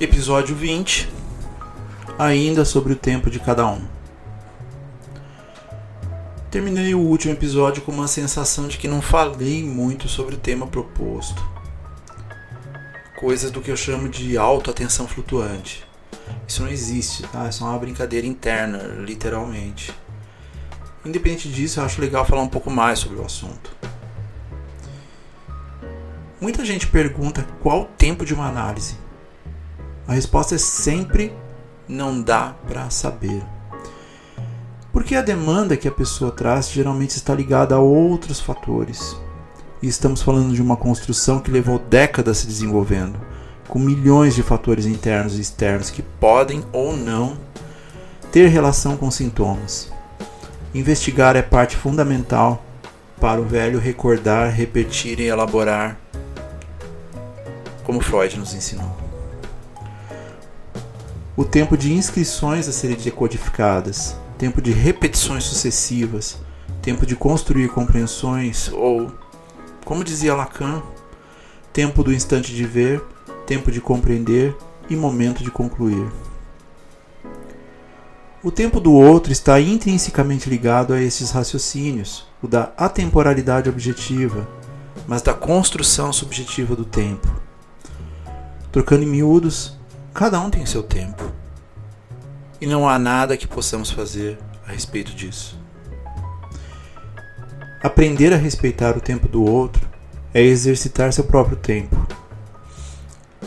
Episódio 20 Ainda sobre o tempo de cada um. Terminei o último episódio com uma sensação de que não falei muito sobre o tema proposto. Coisas do que eu chamo de autoatenção flutuante. Isso não existe, tá? É só uma brincadeira interna, literalmente. Independente disso, eu acho legal falar um pouco mais sobre o assunto. Muita gente pergunta qual o tempo de uma análise. A resposta é sempre não dá para saber. Porque a demanda que a pessoa traz geralmente está ligada a outros fatores. E estamos falando de uma construção que levou décadas se desenvolvendo, com milhões de fatores internos e externos que podem ou não ter relação com sintomas. Investigar é parte fundamental para o velho recordar, repetir e elaborar, como Freud nos ensinou. O tempo de inscrições a serem decodificadas, tempo de repetições sucessivas, tempo de construir compreensões ou, como dizia Lacan, tempo do instante de ver, tempo de compreender e momento de concluir. O tempo do outro está intrinsecamente ligado a esses raciocínios, o da atemporalidade objetiva, mas da construção subjetiva do tempo. Trocando em miúdos, cada um tem seu tempo e não há nada que possamos fazer a respeito disso. Aprender a respeitar o tempo do outro é exercitar seu próprio tempo.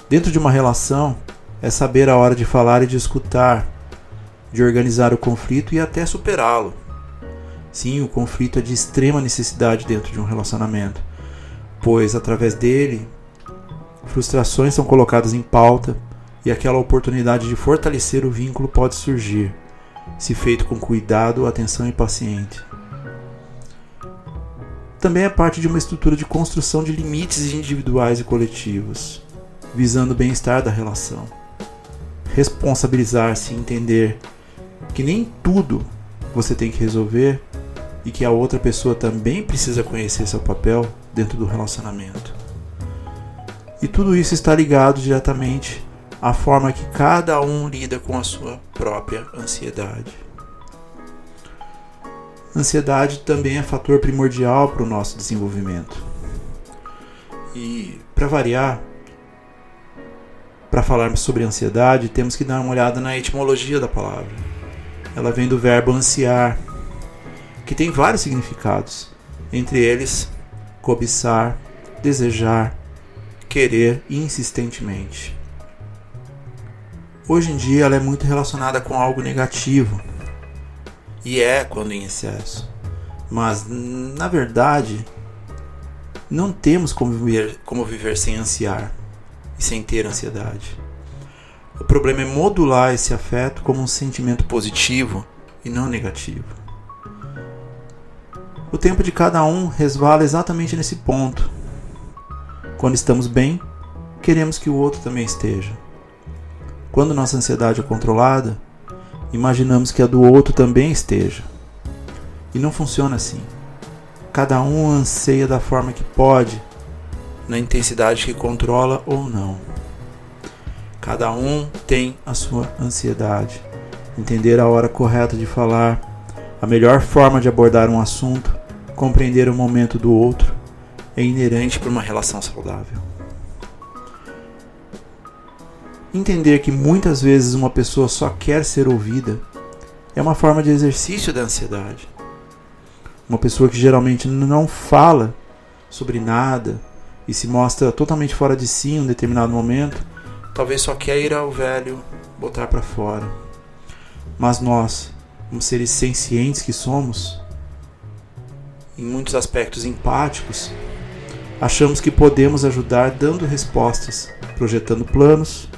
Dentro de uma relação, é saber a hora de falar e de escutar, de organizar o conflito e até superá-lo. Sim, o conflito é de extrema necessidade dentro de um relacionamento, pois através dele, frustrações são colocadas em pauta e aquela oportunidade de fortalecer o vínculo pode surgir, se feito com cuidado, atenção e paciente. Também é parte de uma estrutura de construção de limites individuais e coletivos, visando o bem-estar da relação. Responsabilizar-se e entender que nem tudo você tem que resolver e que a outra pessoa também precisa conhecer seu papel dentro do relacionamento. E tudo isso está ligado diretamente a forma que cada um lida com a sua própria ansiedade. Ansiedade também é fator primordial para o nosso desenvolvimento. E, para variar, para falarmos sobre ansiedade, temos que dar uma olhada na etimologia da palavra. Ela vem do verbo ansiar, que tem vários significados, entre eles cobiçar, desejar, querer insistentemente. Hoje em dia ela é muito relacionada com algo negativo. E é quando em excesso. Mas na verdade, não temos como viver, como viver sem ansiar e sem ter ansiedade. O problema é modular esse afeto como um sentimento positivo e não negativo. O tempo de cada um resvala exatamente nesse ponto. Quando estamos bem, queremos que o outro também esteja. Quando nossa ansiedade é controlada, imaginamos que a do outro também esteja. E não funciona assim. Cada um anseia da forma que pode, na intensidade que controla ou não. Cada um tem a sua ansiedade. Entender a hora correta de falar, a melhor forma de abordar um assunto, compreender o momento do outro, é inerente para uma relação saudável. Entender que muitas vezes uma pessoa só quer ser ouvida é uma forma de exercício da ansiedade. Uma pessoa que geralmente não fala sobre nada e se mostra totalmente fora de si em um determinado momento, talvez só quer ir ao velho botar para fora. Mas nós, como seres sencientes que somos, em muitos aspectos empáticos, Achamos que podemos ajudar dando respostas, projetando planos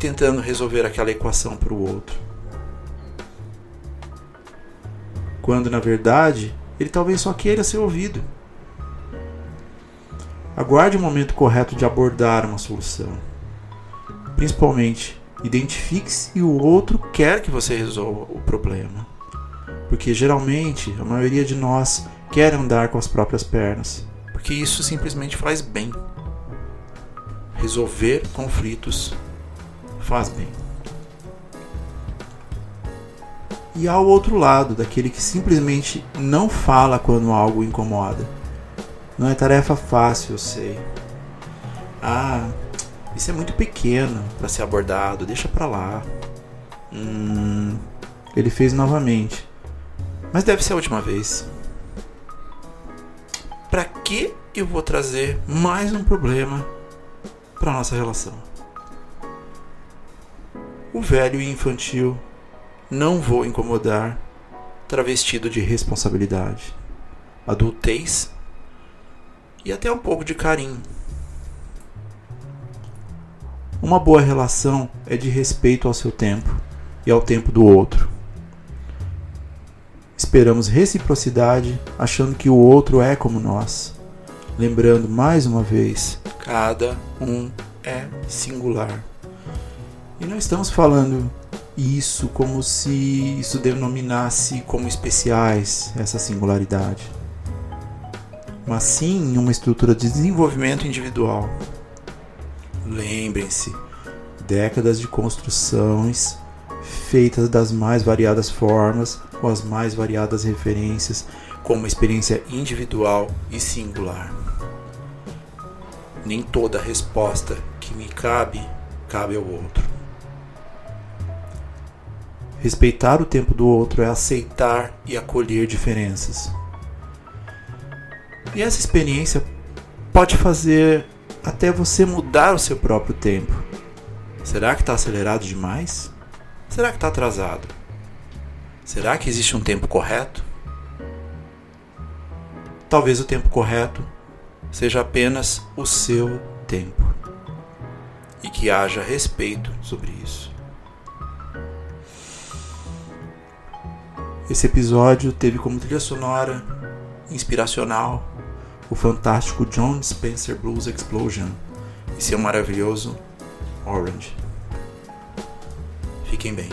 tentando resolver aquela equação para o outro. Quando na verdade ele talvez só queira ser ouvido. Aguarde o momento correto de abordar uma solução. Principalmente, identifique se o outro quer que você resolva o problema. Porque geralmente a maioria de nós quer andar com as próprias pernas, porque isso simplesmente faz bem. Resolver conflitos faz bem. E há o outro lado, daquele que simplesmente não fala quando algo incomoda. Não é tarefa fácil, eu sei. Ah, isso é muito pequeno para ser abordado, deixa para lá. Hum, ele fez novamente. Mas deve ser a última vez. Para que eu vou trazer mais um problema para nossa relação? O velho e infantil não vou incomodar, travestido de responsabilidade, adultez e até um pouco de carinho. Uma boa relação é de respeito ao seu tempo e ao tempo do outro. Esperamos reciprocidade, achando que o outro é como nós. Lembrando mais uma vez, cada um é singular. E não estamos falando isso como se isso denominasse como especiais essa singularidade, mas sim uma estrutura de desenvolvimento individual. Lembrem-se, décadas de construções feitas das mais variadas formas, com as mais variadas referências, com uma experiência individual e singular. Nem toda resposta que me cabe cabe ao outro. Respeitar o tempo do outro é aceitar e acolher diferenças. E essa experiência pode fazer até você mudar o seu próprio tempo. Será que está acelerado demais? Será que está atrasado? Será que existe um tempo correto? Talvez o tempo correto seja apenas o seu tempo e que haja respeito sobre isso. Esse episódio teve como trilha sonora inspiracional o fantástico John Spencer Blues Explosion e seu maravilhoso Orange. Fiquem bem.